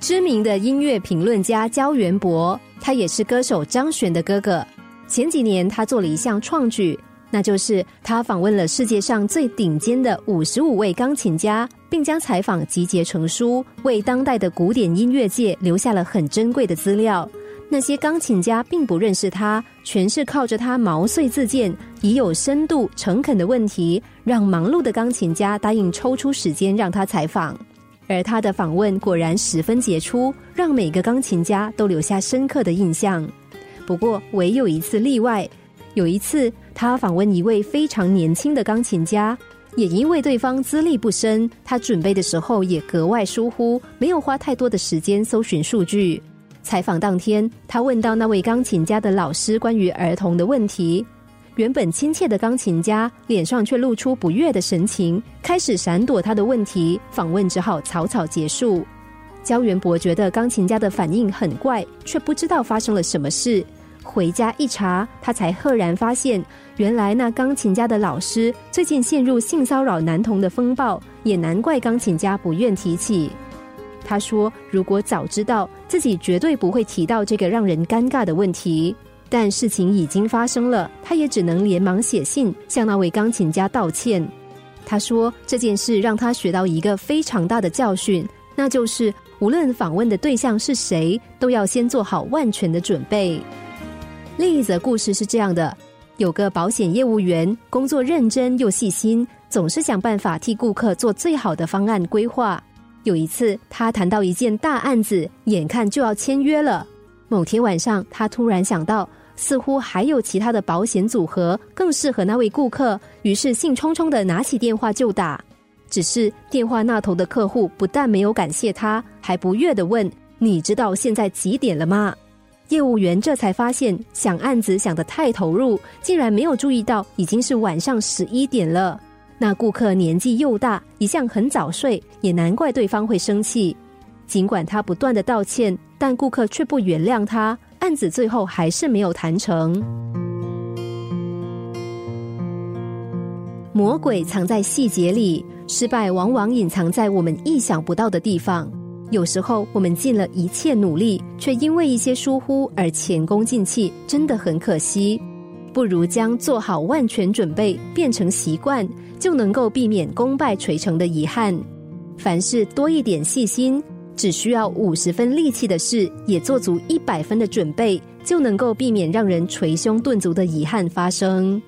知名的音乐评论家焦元博，他也是歌手张悬的哥哥。前几年，他做了一项创举，那就是他访问了世界上最顶尖的五十五位钢琴家，并将采访集结成书，为当代的古典音乐界留下了很珍贵的资料。那些钢琴家并不认识他，全是靠着他毛遂自荐、以有深度、诚恳的问题，让忙碌的钢琴家答应抽出时间让他采访。而他的访问果然十分杰出，让每个钢琴家都留下深刻的印象。不过，唯有一次例外。有一次，他访问一位非常年轻的钢琴家，也因为对方资历不深，他准备的时候也格外疏忽，没有花太多的时间搜寻数据。采访当天，他问到那位钢琴家的老师关于儿童的问题。原本亲切的钢琴家脸上却露出不悦的神情，开始闪躲他的问题。访问只好草草结束。焦元博觉得钢琴家的反应很怪，却不知道发生了什么事。回家一查，他才赫然发现，原来那钢琴家的老师最近陷入性骚扰男童的风暴，也难怪钢琴家不愿提起。他说：“如果早知道，自己绝对不会提到这个让人尴尬的问题。但事情已经发生了，他也只能连忙写信向那位钢琴家道歉。”他说：“这件事让他学到一个非常大的教训，那就是无论访问的对象是谁，都要先做好万全的准备。”另一则故事是这样的：有个保险业务员，工作认真又细心，总是想办法替顾客做最好的方案规划。有一次，他谈到一件大案子，眼看就要签约了。某天晚上，他突然想到，似乎还有其他的保险组合更适合那位顾客，于是兴冲冲的拿起电话就打。只是电话那头的客户不但没有感谢他，还不悦的问：“你知道现在几点了吗？”业务员这才发现，想案子想得太投入，竟然没有注意到已经是晚上十一点了。那顾客年纪又大，一向很早睡，也难怪对方会生气。尽管他不断的道歉，但顾客却不原谅他，案子最后还是没有谈成。魔鬼藏在细节里，失败往往隐藏在我们意想不到的地方。有时候我们尽了一切努力，却因为一些疏忽而前功尽弃，真的很可惜。不如将做好万全准备变成习惯。就能够避免功败垂成的遗憾。凡事多一点细心，只需要五十分力气的事，也做足一百分的准备，就能够避免让人捶胸顿足的遗憾发生。